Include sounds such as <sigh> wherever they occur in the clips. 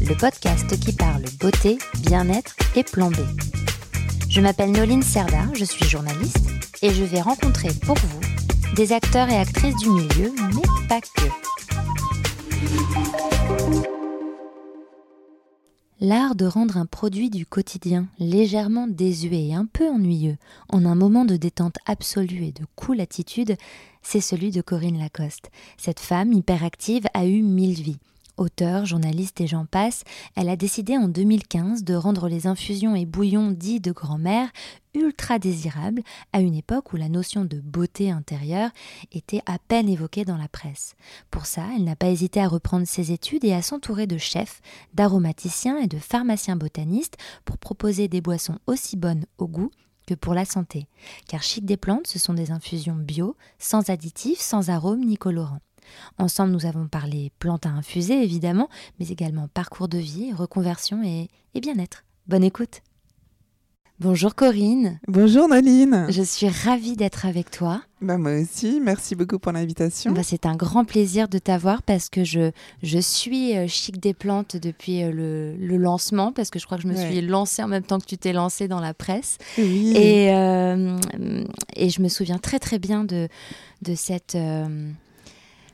le podcast qui parle beauté, bien-être et plan B. Je m'appelle Noline Serda, je suis journaliste et je vais rencontrer pour vous des acteurs et actrices du milieu, mais pas que. L'art de rendre un produit du quotidien légèrement désuet et un peu ennuyeux en un moment de détente absolue et de cool attitude, c'est celui de Corinne Lacoste. Cette femme hyperactive a eu mille vies. Auteur, journaliste et j'en passe, elle a décidé en 2015 de rendre les infusions et bouillons dits de grand-mère ultra désirables à une époque où la notion de beauté intérieure était à peine évoquée dans la presse. Pour ça, elle n'a pas hésité à reprendre ses études et à s'entourer de chefs, d'aromaticiens et de pharmaciens botanistes pour proposer des boissons aussi bonnes au goût que pour la santé. Car Chic des plantes, ce sont des infusions bio, sans additifs, sans arômes ni colorants. Ensemble, nous avons parlé plantes à infuser, évidemment, mais également parcours de vie, reconversion et, et bien-être. Bonne écoute Bonjour Corinne. Bonjour Noline. Je suis ravie d'être avec toi. Bah moi aussi, merci beaucoup pour l'invitation. Bah c'est un grand plaisir de t'avoir parce que je, je suis euh, Chic des plantes depuis euh, le, le, lancement, parce que je crois que je me suis lancée en même temps que tu t'es lancée dans la presse. Oui. Et, euh, et je me souviens très très bien de, de cette...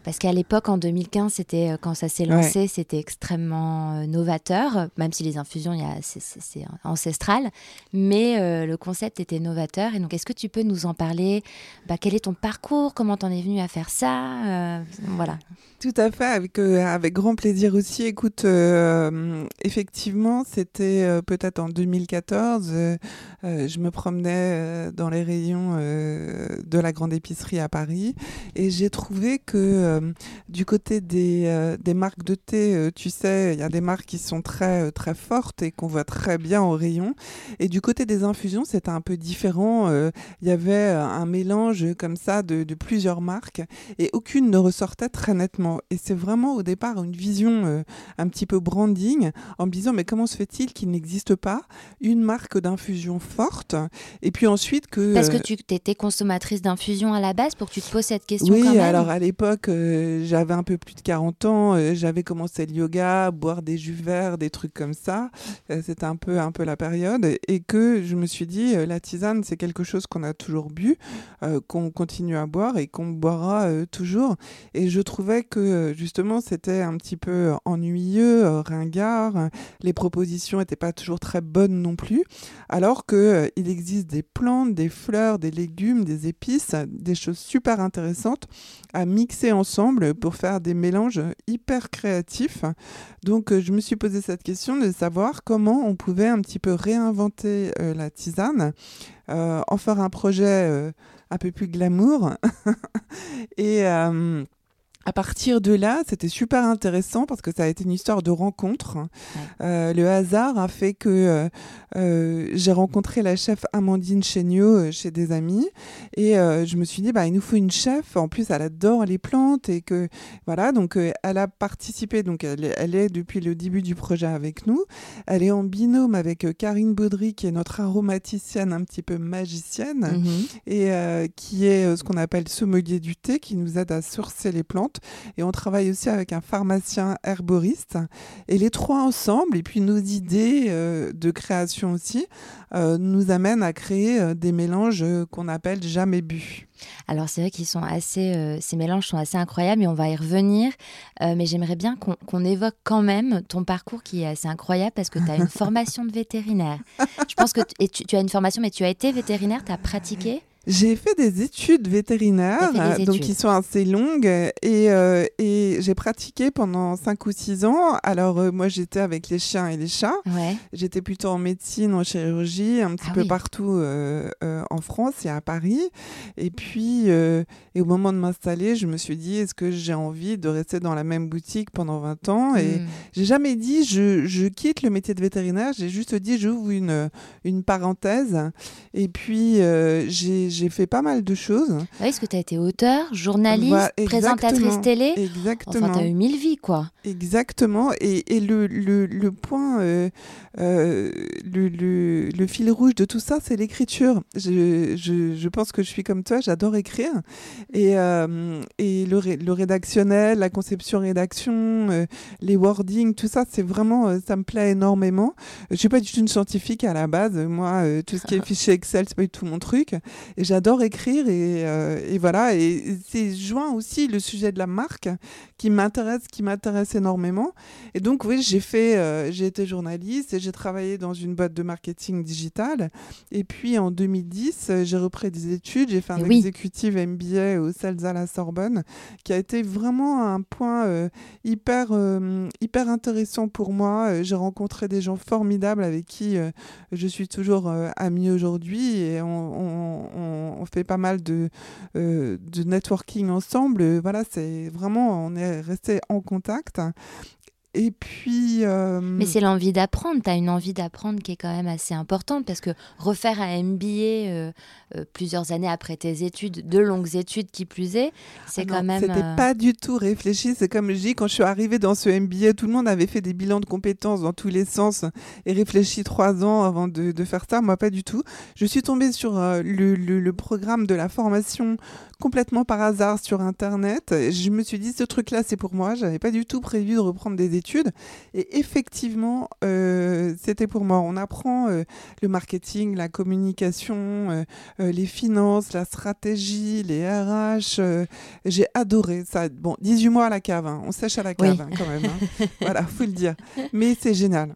Euh, parce qu'à l'époque, en 2015, c'était quand ça s'est lancé, Ouais. c'était extrêmement euh, novateur, même si les infusions, c'est- c'est c'est ancestral, mais euh, le concept était novateur. Et donc, est-ce que tu peux nous en parler? Bah, Quel est ton parcours? Comment t'en es venu à faire ça? Euh, Voilà. Tout à fait, avec, euh, avec grand plaisir aussi. Écoute, euh, effectivement, c'était euh, peut-être en 2014. euh, euh, je me promenais euh, dans les rayons euh, de la grande épicerie à Paris et j'ai trouvé que euh, du côté des, euh, des marques de thé, euh, tu sais, il y a des marques qui sont très, très fortes et qu'on voit très bien au rayon. Et du côté des infusions, c'était un peu différent. Il y avait un mélange comme ça de, de plusieurs marques et aucune ne ressortait très nettement. Et c'est vraiment au départ une vision un petit peu branding en me disant mais comment se fait-il qu'il n'existe pas une marque d'infusion forte? Et puis ensuite que... Parce que tu étais consommatrice d'infusion à la base pour que tu te poses cette question oui, quand même. alors à l'époque, euh, j'avais un peu plus de 40 ans, euh, j'avais commencé le yoga, boire des jus verts, des trucs comme ça. Euh, C'était un peu, un peu la période. Et que je me suis dit, euh, la tisane, c'est quelque chose qu'on a toujours bu, qu'on continue à boire et qu'on boira toujours. Et je trouvais que justement, c'était un petit peu ennuyeux, ringard. Les propositions n'étaient pas toujours très bonnes non plus. Alors euh, il existe des plantes, des fleurs, des légumes, des épices, des choses super intéressantes à mixer ensemble pour faire des mélanges hyper créatifs. Donc euh, je me suis posé cette question de savoir comment on pouvait un petit peu réinventer euh, la tisane, euh, en faire un projet un peu plus glamour. <laughs> Et à partir de là, c'était super intéressant parce que ça a été une histoire de rencontre. Euh, le hasard a fait que euh, euh, j'ai rencontré la chef Amandine Chéniaud chez des amis et euh, je me suis dit bah il nous faut une chef. En plus, elle adore les plantes et que voilà donc elle a participé donc elle, est- elle est depuis le début du projet avec nous. Elle est en binôme avec Karine Baudry qui est notre aromaticienne un petit peu magicienne Mhm. et qui est ce qu'on appelle sommelier du thé, qui nous aide à sourcer les plantes. Et on travaille aussi avec un pharmacien herboriste. Et les trois ensemble, et puis nos idées euh, de création aussi, euh, nous amènent à créer euh, des mélanges qu'on appelle jamais bu. Alors c'est vrai qu'ils sont assez, euh, ces mélanges sont assez incroyables et on va y revenir. Euh, mais j'aimerais bien qu'on évoque quand même ton parcours qui est assez incroyable parce que tu as une <laughs> formation de vétérinaire. Je pense que et tu, tu as une formation, mais tu as été vétérinaire, tu as pratiqué? J'ai fait des études vétérinaires, des donc qui sont assez longues, et, euh, et j'ai pratiqué pendant 5 ou 6 ans. Alors, euh, moi, j'étais avec les chiens et les chats. Ouais. J'étais plutôt en médecine, en chirurgie, un petit Ah peu oui. partout euh, en France et à Paris. Et puis, et au moment de m'installer, je me suis dit, est-ce que j'ai envie de rester dans la même boutique pendant 20 ans? Et Hmm. j'ai jamais dit, je, je quitte le métier de vétérinaire. J'ai juste dit, j'ouvre une, une parenthèse. Et puis, j'ai j'ai fait pas mal de choses. Ouais, Est-ce que tu as été auteur, journaliste, présentatrice télé Exactement. Enfin, tu as eu mille vies, quoi. Exactement. Et, et le, le, le point, euh, euh, le, le, fil rouge de tout ça, c'est l'écriture. Je, je, je pense que je suis comme toi, j'adore écrire. Et, euh, et le, ré- le rédactionnel, la conception rédaction, les wordings, tout ça, c'est vraiment, ça me plaît énormément. Je suis pas du tout une scientifique à la base. Moi, tout ce qui est <laughs> fichier Excel, c'est pas du tout mon truc. Et j'adore écrire. Et, euh, et voilà. Et c'est joint aussi le sujet de la marque qui m'intéresse, qui m'intéresse énormément. Et donc oui, j'ai fait, euh, j'ai été journaliste et j'ai travaillé dans une boîte de marketing digital. Et puis en 2010, euh, j'ai repris des études, j'ai fait un oui. exécutif MBA au CELSA à la Sorbonne, qui a été vraiment un point euh, hyper, hyper intéressant pour moi. J'ai rencontré des gens formidables avec qui je suis toujours amie aujourd'hui et on, on- on- on fait pas mal de, euh, de networking ensemble. Voilà, c'est vraiment, on est resté en contact. Et puis. euh, Mais c'est l'envie d'apprendre. Tu as une envie d'apprendre qui est quand même assez importante parce que refaire un MBA euh, euh, plusieurs années après tes études, de longues études qui plus est, c'est Ah quand non, même. C'était pas du tout réfléchi. C'est comme je dis, quand je suis arrivée dans ce MBA, tout le monde avait fait des bilans de compétences dans tous les sens et réfléchi trois ans avant de, de faire ça. Moi, pas du tout. Je suis tombée sur le, le- le programme de la formation complètement par hasard sur Internet. Et Je me suis dit, ce truc-là, c'est pour moi. J'avais pas du tout prévu de reprendre des études. Et effectivement, euh, c'était pour moi. On apprend euh, le marketing, la communication, euh, les finances, la stratégie, les RH. j'ai adoré ça. Bon, 18 mois à la cave, hein. on sèche à la cave Oui. hein, quand même. hein. <laughs> voilà, faut le dire. Mais c'est génial.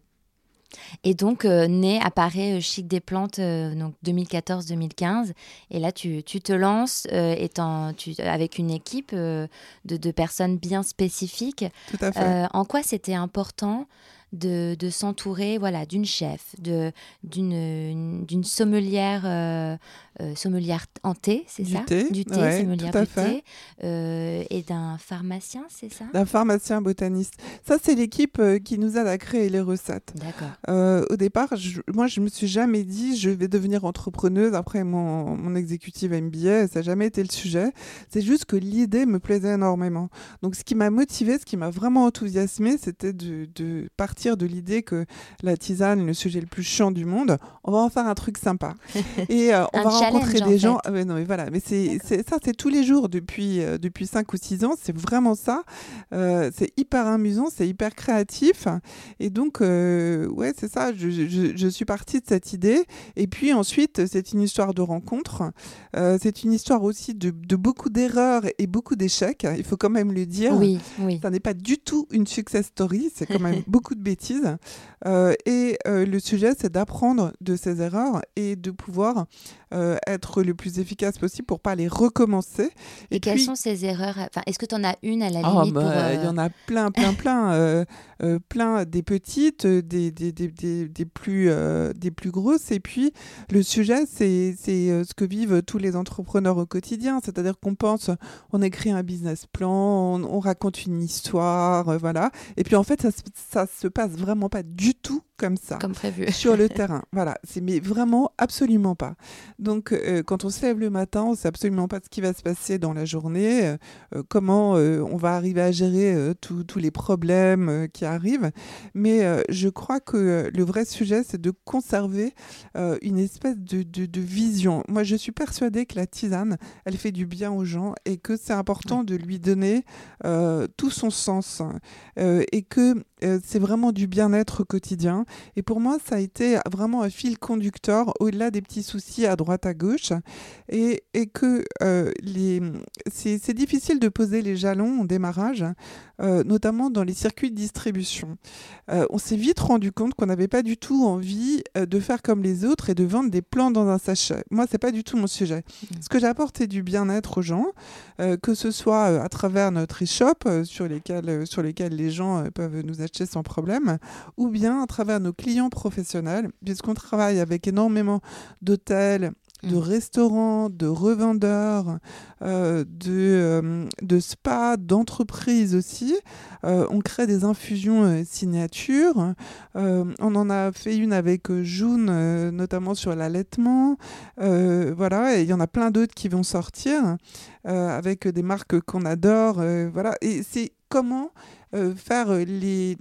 Et donc, euh, né apparaît euh, Chic des plantes, euh, donc 2014-2015. Et là, tu, tu te lances euh, étant, tu, avec une équipe euh, de, de personnes bien spécifiques. Tout à fait. Euh, en quoi c'était important de, de s'entourer voilà, d'une chef, d'une, sommelière, euh, euh, sommelière en thé, c'est ça thé, Du thé, ouais, sommelière du fait. thé. euh, et d'un pharmacien, c'est ça D'un pharmacien botaniste. Ça, c'est l'équipe euh, qui nous aide à créer les recettes. D'accord. Euh, au départ, je- moi, je me suis jamais dit je vais devenir entrepreneuse après mon, mon exécutive MBA. Ça n'a jamais été le sujet. C'est juste que l'idée me plaisait énormément. Donc, ce qui m'a motivée, ce qui m'a vraiment enthousiasmée, c'était de, de partir de l'idée que la tisane est le sujet le plus chiant du monde. On va en faire un truc sympa. <laughs> Et euh, on Un va rencontrer des gens. Ah non, mais voilà. Mais c'est ça, c'est tous les jours depuis euh, depuis cinq ou six ans. C'est vraiment ça. Euh, c'est hyper amusant, c'est hyper créatif. Et donc, euh, ouais, c'est ça. Je, je- je suis partie de cette idée. Et puis ensuite, c'est une histoire de rencontre. Euh, c'est une histoire aussi de, de beaucoup d'erreurs et beaucoup d'échecs. Il faut quand même le dire. Oui, oui. Ça n'est pas du tout une success story, c'est quand même <laughs> beaucoup de bêtises. Et le sujet, c'est d'apprendre de ces erreurs et de pouvoir euh, être le plus efficace possible pour pas les recommencer. Et, quelles puis- sont ces erreurs Enfin, est-ce que tu en as une à la ah, limite bah, euh, Il y en a plein, plein, plein. <laughs> euh, plein des petites, des, des, des, des, plus, des plus grosses. Et puis, le sujet, c'est c'est, ce que vivent tous les entrepreneurs au quotidien. C'est-à-dire qu'on pense, on écrit un business plan, on, on raconte une histoire, voilà. Et puis, en fait, ça, ça se passe vraiment pas du tout comme ça comme prévu <laughs> sur le <laughs> terrain. Voilà, c'est mais vraiment absolument pas. Donc euh, quand on se lève le matin, on sait absolument pas ce qui va se passer dans la journée, euh, euh, comment euh, on va arriver à gérer euh, tous les problèmes euh, qui arrivent. Mais euh, je crois que euh, le vrai sujet, c'est de conserver euh, une espèce de, de- de vision. Moi, je suis persuadée que la tisane, elle fait du bien aux gens et que c'est important de lui donner euh, tout son sens euh, et que euh, c'est vraiment du bien-être quotidien Et pour moi, ça a été vraiment un fil conducteur au-delà des petits soucis à droite, à gauche. Et, et que euh, les... c'est difficile de poser les jalons au démarrage, euh, notamment dans les circuits de distribution. Euh, on s'est vite rendu compte qu'on n'avait pas du tout envie de faire comme les autres et de vendre des plans dans un sachet. Moi, c'est pas du tout mon sujet. Mmh. Ce que j'apporte, c'est du bien-être aux gens, que ce soit à travers notre e-shop sur, lesquels, sur lesquels les gens peuvent nous acheter sans problème, ou bien à travers nos clients professionnels, puisqu'on travaille avec énormément d'hôtels, de mm. restaurants, de revendeurs, euh, de, euh, de spas, d'entreprises aussi. Euh, on crée des infusions signatures. on en a fait une avec June, notamment sur l'allaitement. voilà, et il y en a plein d'autres qui vont sortir avec des marques qu'on adore. voilà, et c'est comment faire les,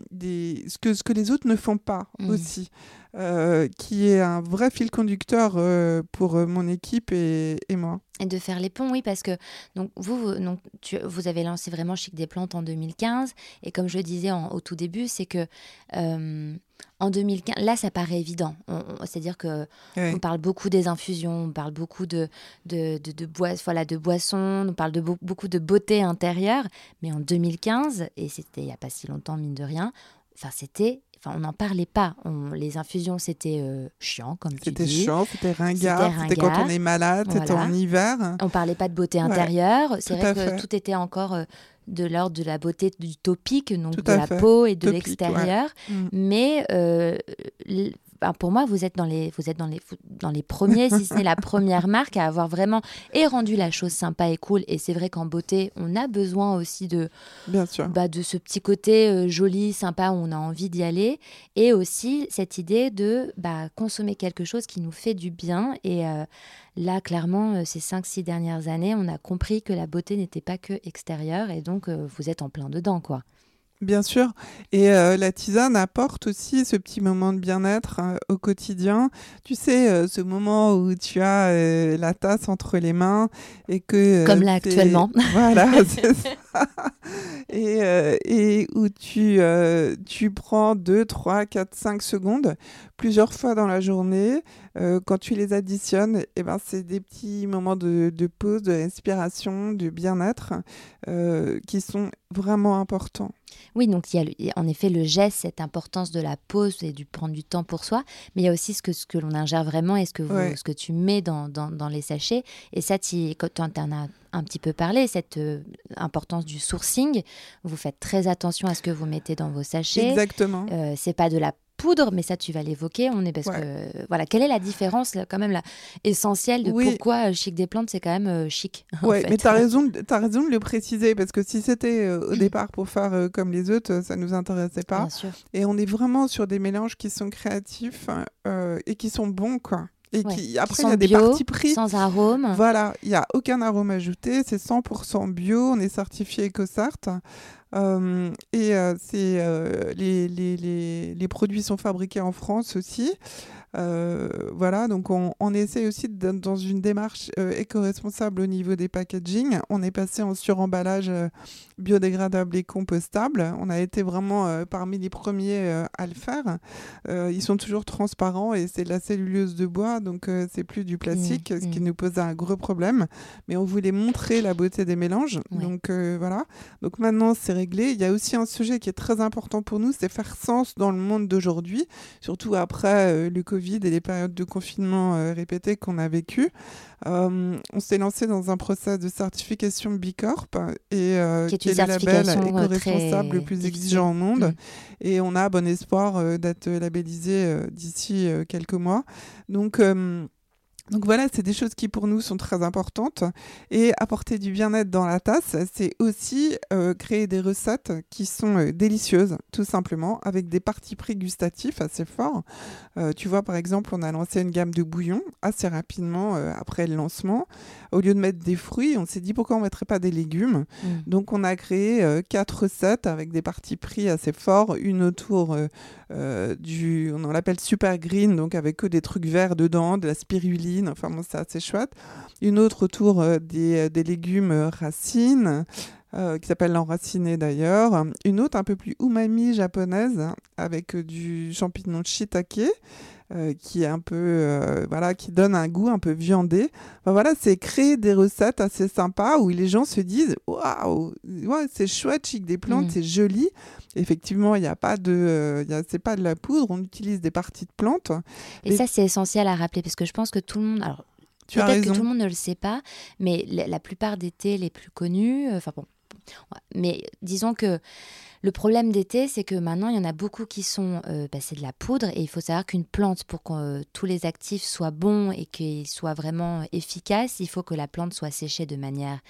ce, que, ce que les autres ne font pas mm. aussi. Euh, qui est un vrai fil conducteur euh, pour euh, mon équipe et, et, moi. Et de faire les ponts, oui, parce que donc, vous, vous, donc, tu, vous avez lancé vraiment Chic des Plantes en 2015. Et comme je le disais au tout début, c'est que en 2015, là, ça paraît évident. C'est-à-dire que on parle beaucoup des infusions, on parle beaucoup de, de, de, de, voilà, de boissons, on parle de beaucoup de beauté intérieure. Mais en 2015, et c'était il n'y a pas si longtemps, mine de rien, enfin, c'était on n'en parlait pas. les infusions, c'était euh, chiant, comme tu dis. C'était chiant, c'était ringard. C'était quand on est malade, c'était en hiver. On parlait pas de beauté intérieure. C'est vrai que tout était encore euh, de l'ordre de la beauté du topique, donc de la peau et de l'extérieur. Mm. Mais euh, pour moi, vous êtes dans les, vous êtes dans les, dans les premiers, si ce n'est la <laughs> première marque à avoir vraiment et rendu la chose sympa et cool. Et c'est vrai qu'en beauté, on a besoin aussi de, Bien sûr. Bah, de ce petit côté euh, joli, sympa, où on a envie d'y aller. Et aussi cette idée de bah, consommer quelque chose qui nous fait du bien. Et euh, là, clairement, euh, ces 5-6 dernières années, on a compris que la beauté n'était pas que extérieure. Et donc, vous êtes en plein dedans, quoi. Bien sûr. Et euh, la tisane apporte aussi ce petit moment de bien-être euh, au quotidien. Tu sais, euh, ce moment où tu as la tasse entre les mains et que... Comme là actuellement. <laughs> Voilà, <laughs> c'est ça. <laughs> Et, et, où tu, tu prends 2, 3, 4, 5 secondes plusieurs fois dans la journée. quand tu les additionnes, et eh ben, c'est des petits moments de, de pause, de respiration, de bien-être qui sont vraiment importants. Oui, donc il y a en effet le geste, cette importance de la pause et du prendre du temps pour soi, mais il y a aussi ce que, ce que l'on ingère vraiment et ce que, vous, ce que tu mets dans, dans, dans les sachets. Et ça, quand tu en as un petit peu parlé, cette euh, importance du sourcing, vous faites très attention à ce que vous mettez dans vos sachets. Exactement. Euh, c'est pas de la poudre, mais ça tu vas l'évoquer. On est parce que voilà, quelle est la différence quand même la essentielle de pourquoi euh, chic des plantes c'est quand même euh, chic. <laughs> Oui, mais tu as <laughs> raison, as raison de le préciser parce que si c'était euh, au départ pour faire comme les autres, ça nous intéressait pas. Et on est vraiment sur des mélanges qui sont créatifs et qui sont bons quoi. Et qui, après, il y a des parties pris. Sans arôme. Voilà, il n'y a aucun arôme ajouté. C'est 100% bio. On est certifié EcoCert. Euh, et euh, c'est, euh, les, les, les, les, produits sont fabriqués en France aussi. Euh, voilà, donc on, on, essaie aussi dans une démarche euh, éco-responsable au niveau des packaging. On est passé en suremballage euh, biodégradable et compostable. On a été vraiment parmi les premiers à le faire. ils sont toujours transparents et c'est de la celluleuse de bois, donc c'est plus du plastique, mmh, ce qui mmh. nous pose un gros problème. Mais on voulait montrer la beauté des mélanges. Donc voilà. Donc maintenant c'est réglé. Il y a aussi un sujet qui est très important pour nous, c'est faire sens dans le monde d'aujourd'hui, surtout après le Covid et les périodes de confinement euh, répétées qu'on a vécues. Euh, on s'est lancé dans un process de certification Bicorp et euh, qui est, le label éco-responsable le plus exigeant au monde. Mm. Et on a bon espoir d'être labellisé d'ici quelques mois. Donc donc voilà, c'est des choses qui pour nous sont très importantes. Et apporter du bien-être dans la tasse, c'est aussi euh, créer des recettes qui sont euh, délicieuses, tout simplement, avec des parties pris gustatifs assez forts. Euh, tu vois, par exemple, on a lancé une gamme de bouillons assez rapidement après le lancement. Au lieu de mettre des fruits, on s'est dit pourquoi on ne mettrait pas des légumes? Mm. Donc on a créé quatre recettes avec des parties pris assez forts, une autour du, on l'appelle super green, donc avec que des trucs verts dedans, de la Enfin, bon, c'est assez chouette. Une autre autour euh, des, euh, des, légumes euh, racines. Euh, qui s'appelle l'enraciné d'ailleurs. Une autre un peu plus umami japonaise avec du champignon shiitake. Euh, qui est un peu euh, voilà qui donne un goût un peu viandé voilà c'est créer des recettes assez sympas où les gens se disent waouh ouais, c'est chouette chic des plantes mm. c'est joli effectivement il n'y a pas de c'est pas de la poudre on utilise des parties de plantes et, ça c'est essentiel à rappeler parce que je pense que tout le monde alors Peut-être que tout le monde ne le sait pas, mais la, plupart des thés les plus connus, enfin bon, mais disons que le problème thés, c'est que maintenant, il y en a beaucoup qui sont euh, bah, c'est de la poudre et il faut savoir qu'une plante, pour que euh, tous les actifs soient bons et qu'ils soient vraiment efficaces, il faut que la plante soit séchée de manière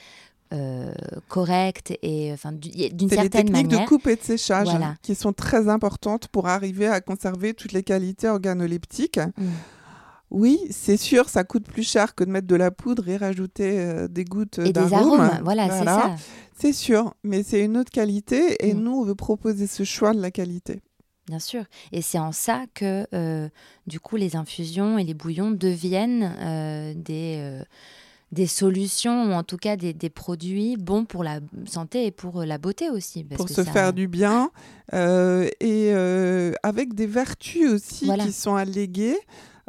euh, correcte et enfin d'une certaine manière. techniques de coupe et de séchage qui sont très importantes pour arriver à conserver toutes les qualités organoleptiques. Mm. Oui, c'est sûr, ça coûte plus cher que de mettre de la poudre et rajouter euh, des gouttes et des arômes. Voilà, c'est ça. C'est sûr, mais c'est une autre qualité et mm. nous, on veut proposer ce choix de la qualité. Bien sûr. Et c'est en ça que, euh, du coup, les infusions et les bouillons deviennent euh, des, des solutions, ou en tout cas des, produits bons pour la santé et pour la beauté aussi. pour se faire du bien et avec des vertus aussi qui sont alléguées.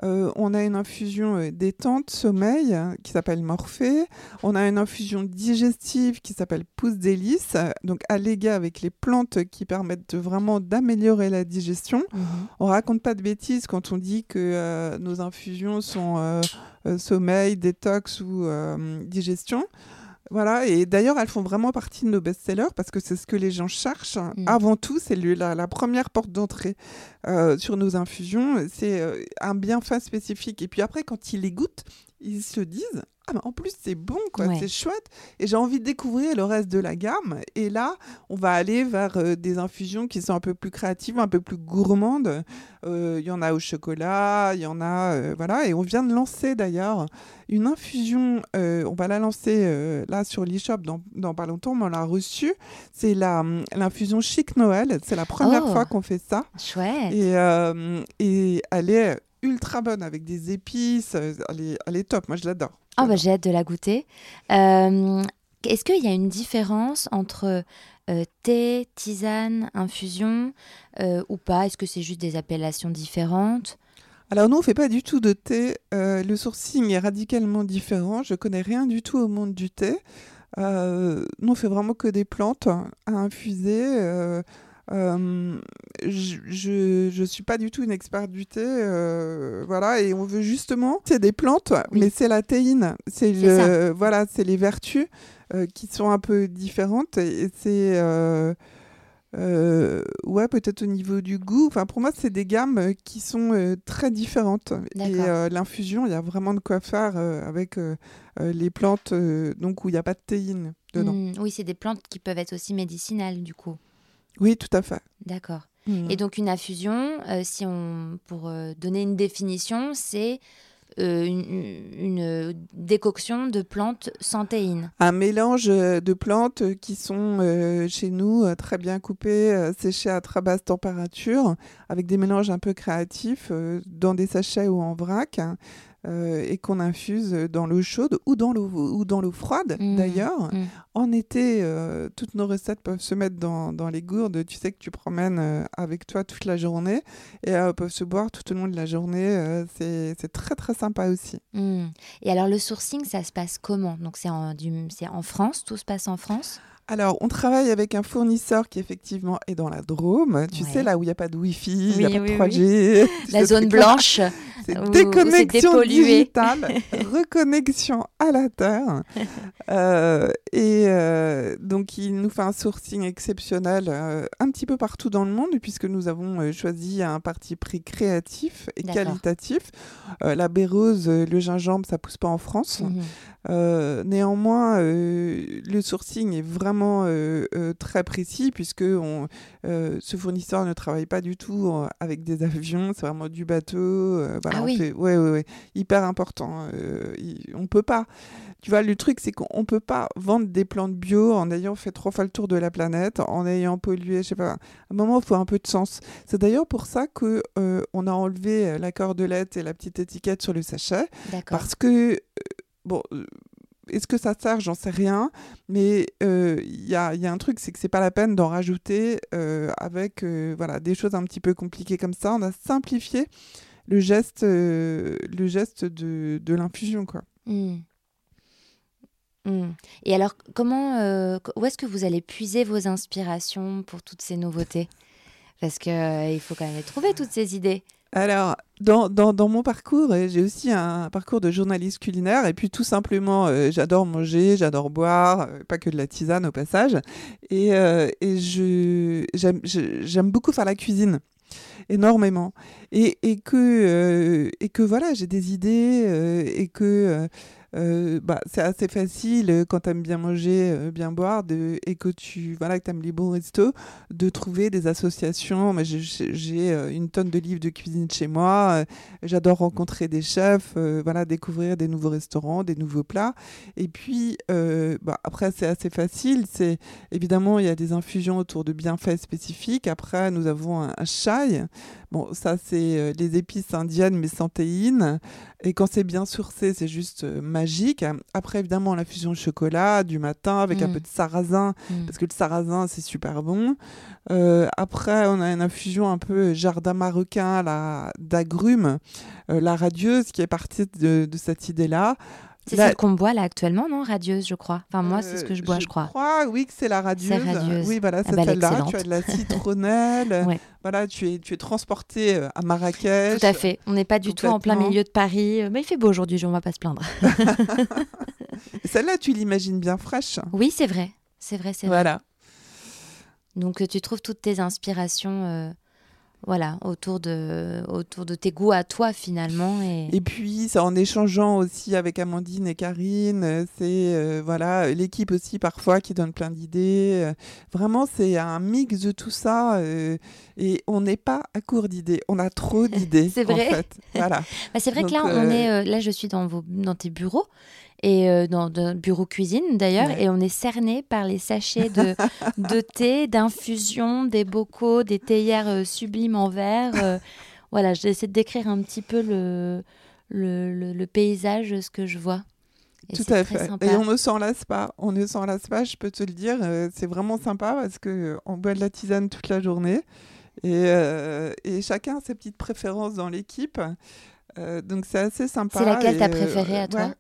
Euh, on a une infusion euh, détente, sommeil, hein, qui s'appelle Morphée. On a une infusion digestive qui s'appelle Pousse délice, donc alléguée avec les plantes qui permettent vraiment d'améliorer la digestion. On mhm. On raconte pas de bêtises quand on dit que euh, nos infusions sont sommeil, détox ou digestion. Voilà, et d'ailleurs, elles font vraiment partie de nos best-sellers parce que c'est ce que les gens cherchent. Mm. Avant tout, c'est la, la, première porte d'entrée euh, sur nos infusions. C'est euh, un bienfait spécifique. Et puis après, quand ils les goûtent, ils se disent ah en plus c'est bon quoi c'est chouette et j'ai envie de découvrir le reste de la gamme et là on va aller vers euh, des infusions qui sont un peu plus créatives un peu plus gourmandes il y en a au chocolat il y en a voilà et on vient de lancer d'ailleurs une infusion, euh, on va la lancer euh, là sur l'e-shop dans, dans, pas longtemps, mais on l'a reçue. C'est l'infusion Chic Noël. C'est la première oh. fois qu'on fait ça. Chouette. Et, euh, et elle est ultra bonne avec des épices. Elle est, elle est top. Moi, je l'adore. Ah, bah, j'ai hâte de la goûter. Est-ce qu'il y a une différence entre thé, tisane, infusion ou pas? Est-ce que c'est juste des appellations différentes? Alors nous, on fait pas du tout de thé. Euh, le sourcing est radicalement différent. Je connais rien du tout au monde du thé. Euh, nous, on fait vraiment que des plantes à infuser. Euh, je ne suis pas du tout une experte du thé, voilà, et on veut justement, c'est des plantes, mais c'est la théine, c'est voilà, c'est les vertus qui sont un peu différentes, et c'est euh, ouais, peut-être au niveau du goût. Enfin, pour moi, c'est des gammes euh, qui sont euh, très différentes. Et l'infusion, il y a vraiment de quoi faire avec les plantes donc où il n'y a pas de théine dedans. Mmh, oui, c'est des plantes qui peuvent être aussi médicinales, du coup. Oui, tout à fait. D'accord. Mmh. Et donc, une infusion, si on, pour donner une définition, c'est euh, une, décoction de plantes sans théine. Un mélange de plantes qui sont euh, chez nous euh, très bien coupées, séchées à très basse température, avec des mélanges un peu créatifs dans des sachets ou en vrac. Euh, et qu'on infuse dans l'eau chaude ou dans l'eau ou dans l'eau froide mmh. d'ailleurs. Mmh. En été, euh, toutes nos recettes peuvent se mettre dans, dans, les gourdes. Tu sais que tu promènes euh, avec toi toute la journée et peuvent se boire tout au long de la journée. c'est très très sympa aussi. Mmh. Et alors le sourcing, ça se passe comment? Donc c'est en, en France, tout se passe en France? Alors, on travaille avec un fournisseur qui effectivement est dans la Drôme. Tu sais, là où il n'y a pas de Wi-Fi, il n'y a pas de 3G. <laughs> La zone blanche. C'est déconnexion digitale, <laughs> reconnexion à la Terre. Euh, et euh, donc, il nous fait un sourcing exceptionnel euh, un petit peu partout dans le monde, puisque nous avons choisi un parti pris créatif et qualitatif. la bérose, le gingembre, ça pousse pas en France. Mhm. néanmoins, le sourcing est vraiment très précis, puisque on, ce fournisseur ne travaille pas du tout avec des avions, c'est vraiment du bateau. ah oui. ouais, ouais, ouais, hyper important. on peut pas. Tu vois, le truc, c'est qu'on peut pas vendre des plantes bio en ayant fait trois fois le tour de la planète, en ayant pollué, je sais pas. À un moment, il faut un peu de sens. C'est d'ailleurs pour ça que euh, on a enlevé euh, la cordelette et la petite étiquette sur le sachet, parce que euh, bon est-ce que ça sert? J'en sais rien. Mais il y a, un truc, c'est que c'est pas la peine d'en rajouter avec voilà, des choses un petit peu compliquées comme ça. On a simplifié le geste, le geste de, l'infusion. quoi. Mmh. Mmh. Et alors, comment, où est-ce que vous allez puiser vos inspirations pour toutes ces nouveautés? Parce qu'il il faut quand même trouver toutes ces idées. Alors, dans, dans, mon parcours, euh, j'ai aussi un parcours de journaliste culinaire. Et puis, tout simplement, euh, j'adore manger, j'adore boire, euh, pas que de la tisane au passage. Et, et j'aime beaucoup faire la cuisine énormément et, et que et que voilà j'ai des idées et que euh, bah, c'est assez facile euh, quand tu aimes bien manger, euh, bien boire de, et que tu voilà, que aimes les bons restos, de trouver des associations. J'ai une tonne de livres de cuisine chez moi. J'adore rencontrer des chefs, voilà, découvrir des nouveaux restaurants, des nouveaux plats. Et puis, bah, après, c'est assez facile. C'est Évidemment, il y a des infusions autour de bienfaits spécifiques. Après, nous avons un, un chai. Bon, ça, c'est les épices indiennes, mais sans théine. Et quand c'est bien sourcé, c'est juste magique magique. Après, évidemment, la fusion chocolat du matin avec un mm. peu de sarrasin, mm. parce que le sarrasin, c'est super bon. Euh, après, on a une infusion un peu jardin marocain d'agrumes, euh, la radieuse, qui est partie de, de cette idée-là. C'est celle qu'on boit là actuellement, non? Radieuse, je crois. Enfin, moi, c'est ce que je bois, je, crois. Je crois, oui, que c'est la radieuse. radieuse. Oui, voilà, ah c'est bah, celle-là. Tu as de la citronnelle. <laughs> Voilà, tu es, tu es transporté euh, à Marrakech. Tout à fait. On n'est pas du tout en plein milieu de Paris. Mais il fait beau aujourd'hui, on ne va pas se plaindre. <laughs> celle-là, tu l'imagines bien fraîche. Oui, c'est vrai. C'est vrai, c'est vrai. Voilà. Donc, tu trouves toutes tes inspirations. Euh, voilà, autour de, autour de tes goûts à toi finalement. Et, et puis, en échangeant aussi avec Amandine et Karine, c'est euh, voilà l'équipe aussi parfois qui donne plein d'idées. Vraiment, c'est un mix de tout ça euh, et on n'est pas à court d'idées, on a trop d'idées. <laughs> c'est vrai. En fait. Voilà. <laughs> Bah, c'est vrai que là, on est, euh, là, je suis dans, vos, dans tes bureaux et euh, dans un bureau cuisine d'ailleurs, et on est cerné par les sachets de, <laughs> de thé, d'infusion, des bocaux, des théières euh, sublimes en verre. Euh. voilà, j'essaie de décrire un petit peu le, le, le, paysage, ce que je vois. Tout à fait. Et on ne s'en lasse pas. On ne s'en lasse pas, je peux te le dire. c'est vraiment sympa parce qu'on boit de la tisane toute la journée. Et, et chacun a ses petites préférences dans l'équipe. donc c'est assez sympa. C'est laquelle t'as préférée à toi?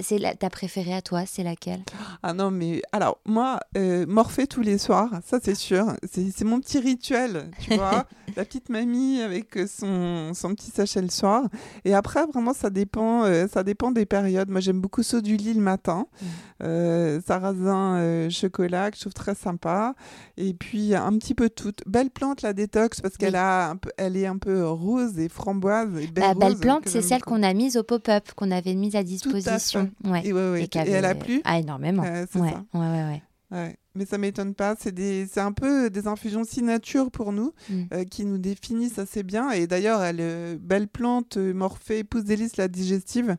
C'est ta préférée à toi, c'est laquelle? Ah non, mais alors, moi, euh, morpher tous les soirs, ça c'est sûr. C'est mon petit rituel, tu <laughs> vois. la petite mamie avec son, son, petit sachet le soir. Et après, vraiment, ça dépend, euh, ça dépend des périodes. Moi, j'aime beaucoup ceux du lit le matin. Mmh. Euh, sarrasin chocolat, que je trouve très sympa. Et puis, un petit peu toute. Belle plante, la détox, parce qu'elle a elle est un peu rose et framboise. Et belle, bah, belle plante, c'est celle qu'on a mise au pop-up, qu'on avait mise à disposition. Ouais. Et, elle a plu Ah, énormément. ouais, ouais, ouais, ouais, Mais ça m'étonne pas. C'est des... un peu des infusions signature pour nous, mm. euh, qui nous définissent assez bien. Et d'ailleurs, elle, euh, belle plante, euh, morphée, pousse délice, la digestive.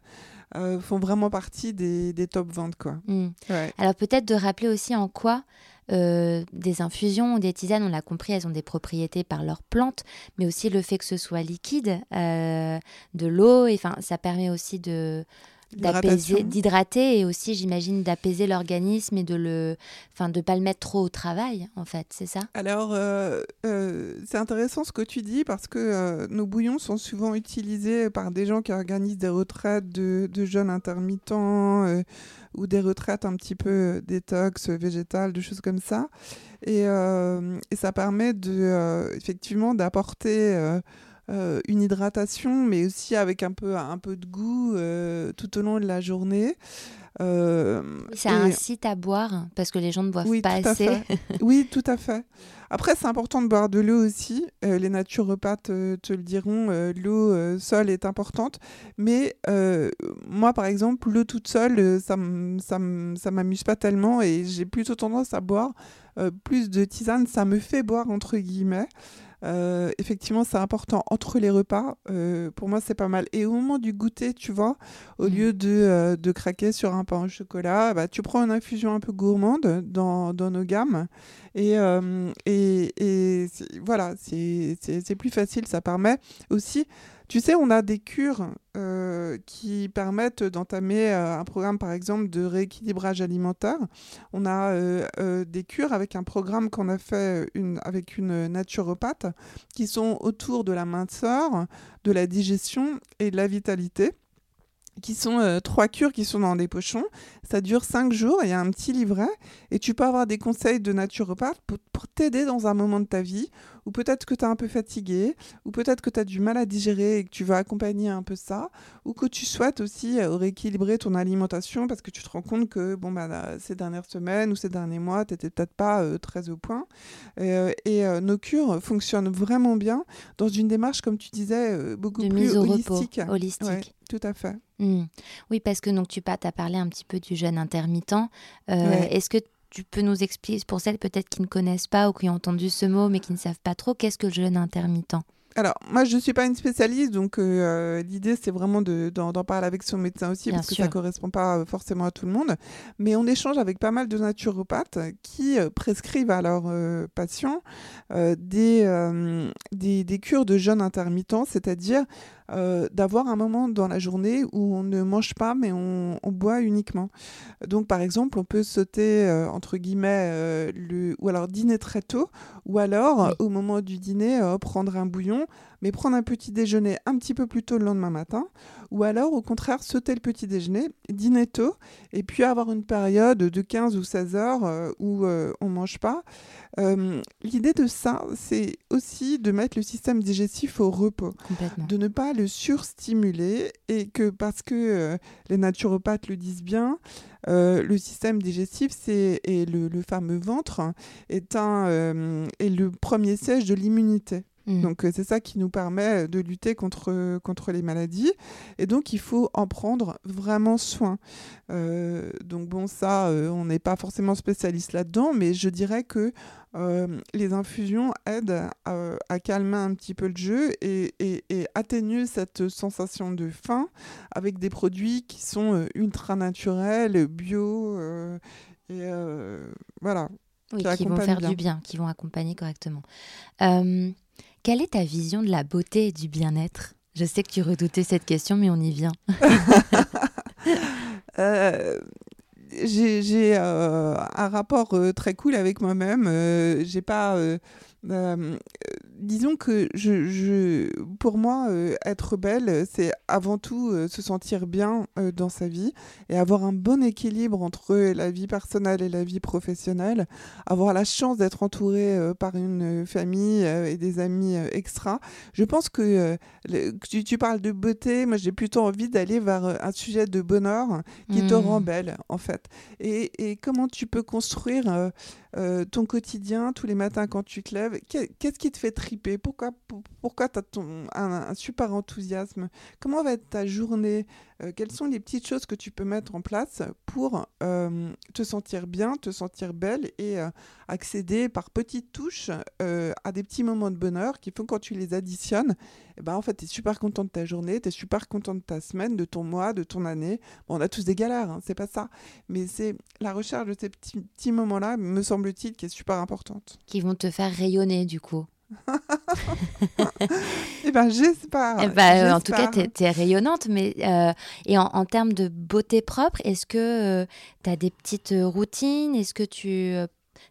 font vraiment partie des, des top ventes. Quoi. Mm. Alors peut-être de rappeler aussi en quoi euh, des infusions ou des tisanes, on l'a compris, elles ont des propriétés par leurs plantes, mais aussi le fait que ce soit liquide, euh, de l'eau, et enfin ça permet aussi de d'apaiser, d'hydrater et aussi, j'imagine, d'apaiser l'organisme et de le, enfin, de pas le mettre trop au travail, en fait, c'est ça? Alors, euh, c'est intéressant ce que tu dis parce que nos bouillons sont souvent utilisés par des gens qui organisent des retraites de, de jeunes intermittents ou des retraites un petit peu euh, détox, euh, végétales, des choses comme ça. Et, euh, et ça permet de, effectivement d'apporter une hydratation, mais aussi avec un peu, un peu de goût tout au long de la journée. ça incite à boire parce que les gens ne boivent pas assez. <laughs> oui, tout à fait. Après, c'est important de boire de l'eau aussi. Euh, les naturopathes te, te le diront, euh, l'eau euh, seule est importante. Mais moi, par exemple, l'eau toute seule, ça ne m'amuse pas tellement et j'ai plutôt tendance à boire plus de tisane. Ça me fait boire, entre guillemets. Euh, effectivement, c'est important entre les repas. Euh, pour moi, c'est pas mal. Et au moment du goûter, tu vois, au mm. lieu de, euh, de, craquer sur un pain au chocolat, bah, tu prends une infusion un peu gourmande dans, dans nos gammes. Et, et, et voilà, c'est plus facile. Ça permet aussi Tu sais, on a des cures euh, qui permettent d'entamer euh, un programme, par exemple, de rééquilibrage alimentaire. On a euh, des cures avec un programme qu'on a fait avec une naturopathe qui sont autour de la minceur, de la digestion et de la vitalité qui sont trois cures qui sont dans des pochons. Ça dure cinq jours, il y a un petit livret et tu peux avoir des conseils de naturopathe pour, pour t'aider dans un moment de ta vie ou peut-être que tu es un peu fatigué, ou peut-être que tu as du mal à digérer et que tu veux accompagner un peu ça, ou que tu souhaites aussi euh, rééquilibrer ton alimentation parce que tu te rends compte que bon, bah, ces dernières semaines ou ces derniers mois, tu n'étais peut-être pas euh, très au point. Euh, et nos cures fonctionnent vraiment bien dans une démarche, comme tu disais, beaucoup plus holistique. holistique. Tout à fait. Mmh. Oui, parce que donc tu as parlé un petit peu du jeûne intermittent. Est-ce que tu peux nous expliquer, pour celles peut-être qui ne connaissent pas ou qui ont entendu ce mot mais qui ne savent pas trop, qu'est-ce que le jeûne intermittent? Alors, moi, je ne suis pas une spécialiste, donc euh, l'idée, c'est vraiment d'en parler avec son médecin aussi, parce que ça ne correspond pas euh, forcément à tout le monde. Mais on échange avec pas mal de naturopathes qui euh, prescrivent à leurs patients des, des, des, cures de jeûne intermittent, c'est-à-dire euh, d'avoir un moment dans la journée où on ne mange pas mais on, boit uniquement. Donc par exemple, on peut sauter euh, entre guillemets euh, le ou alors dîner très tôt ou alors au moment du dîner prendre un bouillon mais prendre un petit déjeuner un petit peu plus tôt le lendemain matin, ou alors au contraire sauter le petit déjeuner, dîner tôt, et puis avoir une période de 15 ou 16 heures euh, où euh, on ne mange pas. Euh, l'idée de ça, c'est aussi de mettre le système digestif au repos, de ne pas le surstimuler, et que parce que les naturopathes le disent bien, le système digestif c'est, et le, fameux ventre est, un, est le premier siège de l'immunité. Mm. Donc euh, c'est ça qui nous permet de lutter contre, contre les maladies. Et donc il faut en prendre vraiment soin. Euh, donc bon, ça, euh, on n'est pas forcément spécialiste là-dedans, mais je dirais que les infusions aident à, calmer un petit peu le jeu et, et, et, atténuer cette sensation de faim avec des produits qui sont ultra naturels, bio. et voilà. Oui, qui, vont faire du bien, qui vont accompagner correctement. Quelle est ta vision de la beauté et du bien-être? Je sais que tu redoutais cette question, mais on y vient. <laughs> <laughs> euh, j'ai euh, un rapport euh, très cool avec moi-même. J'ai pas disons que je, je, pour moi, euh, être belle, c'est avant tout euh, se sentir bien euh, dans sa vie et avoir un bon équilibre entre la vie personnelle et la vie professionnelle, avoir la chance d'être entourée par une famille et des amis extra. Je pense que tu, tu, parles de beauté, moi j'ai plutôt envie d'aller vers un sujet de bonheur qui te rend mmh. belle, en fait. Et, et comment tu peux construire ton quotidien tous les matins quand tu te lèves? Qu'est-ce qui te fait Pourquoi, pourquoi tu as ton, un, super enthousiasme? Comment va être ta journée? Euh, Quelles sont les petites choses que tu peux mettre en place pour euh, te sentir bien, te sentir belle et euh, accéder par petites touches à des petits moments de bonheur qui font quand tu les additionnes, eh ben, en fait, tu es super content de ta journée, tu es super content de ta semaine, de ton mois, de ton année. On a tous des galères, hein, c'est pas ça. Mais c'est la recherche de ces petits moments-là, me semble-t-il, qui est super importante. Qui vont te faire rayonner du coup. Eh ben, j'espère. Eh ben, euh, en tout cas, tu es, rayonnante. Mais, euh, et en, termes de beauté propre, est-ce que euh, tu as des petites routines? Est-ce que tu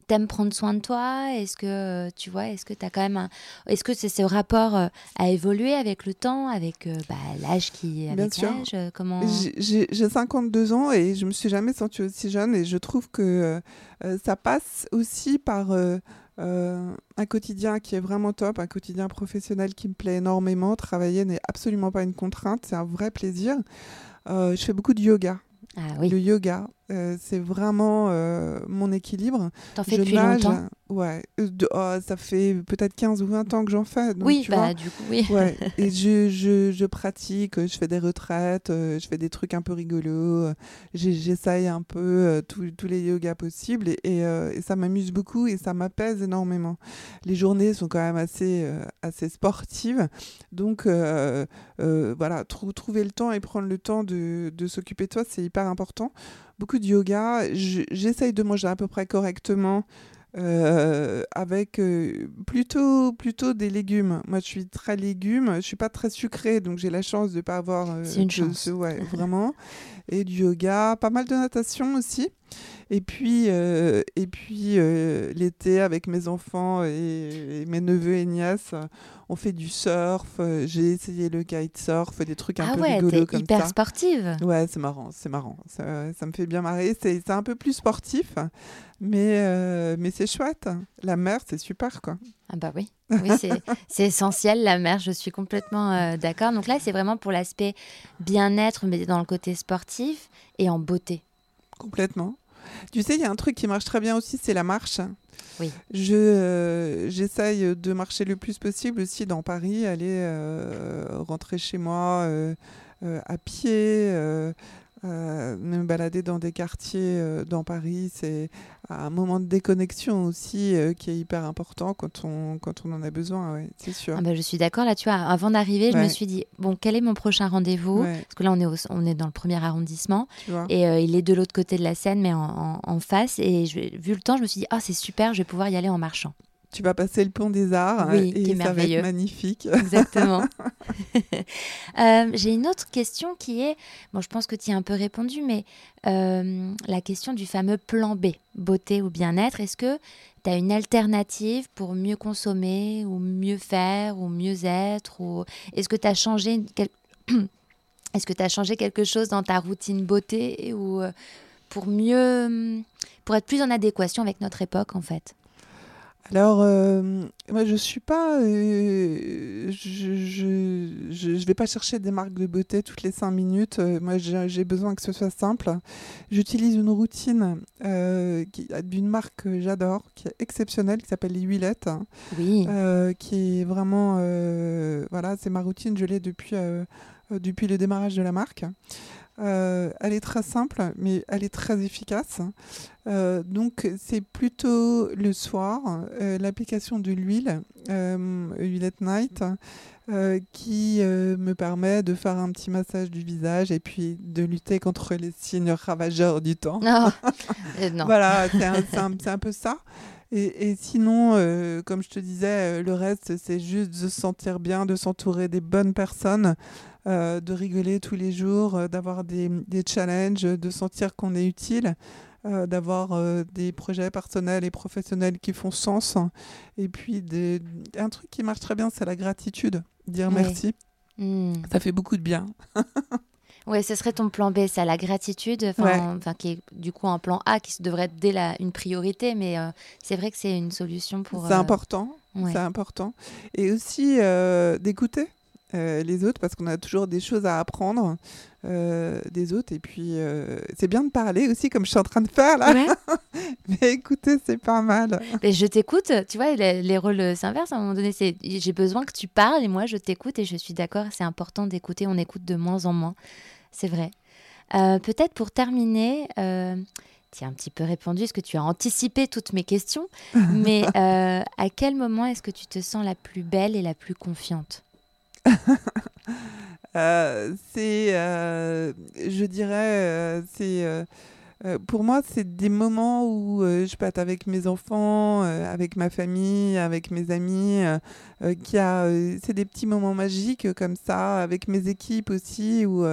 t'aimes prendre soin de toi? Est-ce que tu vois Est-ce que tu as quand même Est-ce que c'est ce rapport à évoluer avec le temps, avec bah, l'âge qui avec l'âge Comment? J'ai 52 ans et je me suis jamais sentie aussi jeune et je trouve que ça passe aussi par euh, un quotidien qui est vraiment top, un quotidien professionnel qui me plaît énormément. Travailler n'est absolument pas une contrainte, c'est un vrai plaisir. Euh, je fais beaucoup de yoga. Ah, oui. Le yoga, euh, c'est vraiment mon équilibre. T'en fais depuis longtemps Ouais, euh, oh, ça fait peut-être 15 ou 20 ans que j'en fais. oui, bah, du coup, oui. Ouais. Et <laughs> je, je, je, pratique, je fais des retraites, euh, je fais des trucs un peu rigolos, euh, j'essaye un peu tous les yogas possibles et, et, ça m'amuse beaucoup et ça m'apaise énormément. Les journées sont quand même assez, assez sportives, donc voilà, trouver le temps et prendre le temps de, de s'occuper de toi, c'est hyper important. Beaucoup de yoga, j'essaye de manger à peu près correctement. euh, avec euh, plutôt, plutôt des légumes. Moi, je suis très légumes. Je suis pas très sucrée, donc j'ai la chance de pas avoir. euh, C'est une de- chance. ce- ouais, <laughs> vraiment. Et du yoga, pas mal de natation aussi. Et puis, euh, et puis euh, l'été avec mes enfants et, et mes neveux et nièces, on fait du surf. euh, J'ai essayé le kitesurf, des trucs un Ah peu ouais, rigolos comme hyper ça. sportive. Ouais, c'est marrant, c'est marrant. Ça, ça me fait bien marrer. C'est un peu plus sportif, mais, euh, mais c'est chouette. La mer, c'est super, quoi. Ah bah oui, oui c'est <laughs> c'est essentiel la mer, je suis complètement euh, d'accord. Donc là, c'est vraiment pour l'aspect bien-être, mais dans le côté sportif et en beauté. Complètement. Tu sais, il y a un truc qui marche très bien aussi, c'est la marche. Oui. Je euh, j'essaye de marcher le plus possible aussi dans Paris, aller euh, rentrer chez moi euh, euh, à pied, euh, me balader dans des quartiers euh, dans Paris. C'est un moment de déconnexion aussi euh, qui est hyper important quand on quand on en a besoin. Ouais, c'est sûr. Ah bah, je suis d'accord là, tu vois, avant d'arriver, je me suis dit, bon, quel est mon prochain rendez-vous? Ouais, Parce que là, on est, au- on est dans le premier arrondissement et euh, il est de l'autre côté de la Seine, mais en, en- en face. Et je, vu le temps, je me suis dit, ah, c'est super, je vais pouvoir y aller en marchant. Tu vas passer le pont des Arts Oui, et qui est ça va merveilleux. être magnifique. Exactement. <laughs> <laughs> Euh, J'ai une autre question qui est, bon, je pense que tu y as un peu répondu, mais euh, la question du fameux plan B, beauté ou bien-être. Est-ce que tu as une alternative pour mieux consommer ou mieux faire ou mieux être ou Est-ce que tu as changé quel- <clears throat> Est-ce que tu as changé quelque chose dans ta routine beauté ou euh, pour mieux pour être plus en adéquation avec notre époque en fait? Alors, euh, moi, je suis pas. euh, je, je, je, je vais pas chercher des marques de beauté toutes les cinq minutes. Euh, moi, j'ai besoin que ce soit simple. J'utilise une routine euh, d'une marque que j'adore, qui est exceptionnelle, qui s'appelle les Huilettes, Oui. euh, qui est vraiment. euh, voilà, c'est ma routine. Je l'ai depuis, depuis le démarrage de la marque. Euh, elle est très simple, mais elle est très efficace. Euh, donc, c'est plutôt le soir, euh, l'application de l'huile, euh, Huilette Night, qui me permet de faire un petit massage du visage et puis de lutter contre les signes ravageurs du temps. <laughs> Non. Euh, non. Voilà, c'est un, peu ça. Et, et sinon, euh, comme je te disais, le reste, c'est juste de se sentir bien, de s'entourer des bonnes personnes, euh, de rigoler tous les jours, euh, d'avoir des, des challenges, de sentir qu'on est utile, euh, d'avoir des projets personnels et professionnels qui font sens. Et puis, des- un truc qui marche très bien, c'est la gratitude. Dire Oui. merci, Hmm. ça fait beaucoup de bien. <laughs> Ouais, ce serait ton plan B, ça, la gratitude, enfin, Ouais. enfin, qui est du coup un plan A qui devrait être dès la, une priorité, mais euh, c'est vrai que c'est une solution pour. C'est euh, important. ouais. C'est important. Et aussi euh, d'écouter euh, les autres parce qu'on a toujours des choses à apprendre euh, des autres. Et puis, euh, c'est bien de parler aussi, comme je suis en train de faire là. Ouais. <laughs> Mais écouter, c'est pas mal. Mais je t'écoute, tu vois, les, les rôles s'inversent à un moment donné. C'est j'ai besoin que tu parles et moi je t'écoute et je suis d'accord, c'est important d'écouter. On écoute de moins en moins, c'est vrai. Peut-être pour terminer, tu as un petit peu répondu, est-ce que tu as anticipé toutes mes questions? <laughs> Mais à quel moment est-ce que tu te sens la plus belle et la plus confiante? <laughs> Euh, c'est, euh, je dirais, euh, c'est, pour moi, c'est des moments où je être avec mes enfants, avec ma famille, avec mes amis, qui a, c'est des petits moments magiques comme ça, avec mes équipes aussi, où,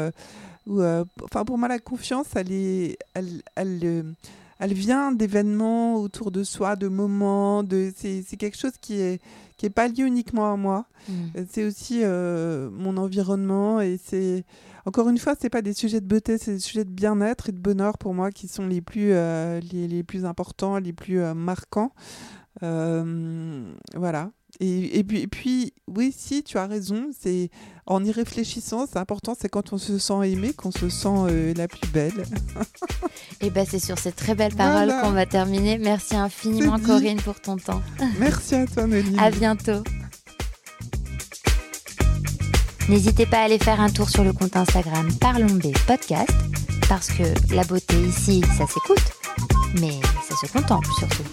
où, enfin, pour moi, la confiance, elle est, elle, elle, elle vient d'événements autour de soi, de moments, de, c'est, quelque chose qui est, qui est pas lié uniquement à moi. Hmm. Euh, C'est aussi euh, mon environnement et c'est encore une fois, c'est pas des sujets de beauté, c'est des sujets de bien-être et de bonheur pour moi qui sont les plus euh, les, les plus importants, les plus euh, marquants. Euh, voilà. Et, et puis, et puis, oui, si tu as raison, c'est en y réfléchissant, c'est important, c'est quand on se sent aimé qu'on se sent euh, la plus belle. <laughs> Et ben c'est sur ces très belles paroles Voilà. qu'on va terminer. Merci infiniment. Corinne pour ton temps. <laughs> Merci à toi, Noline. À bientôt. N'hésitez pas à aller faire un tour sur le compte Instagram Parlons B Podcast parce que la beauté ici, ça s'écoute, mais ça se contemple surtout.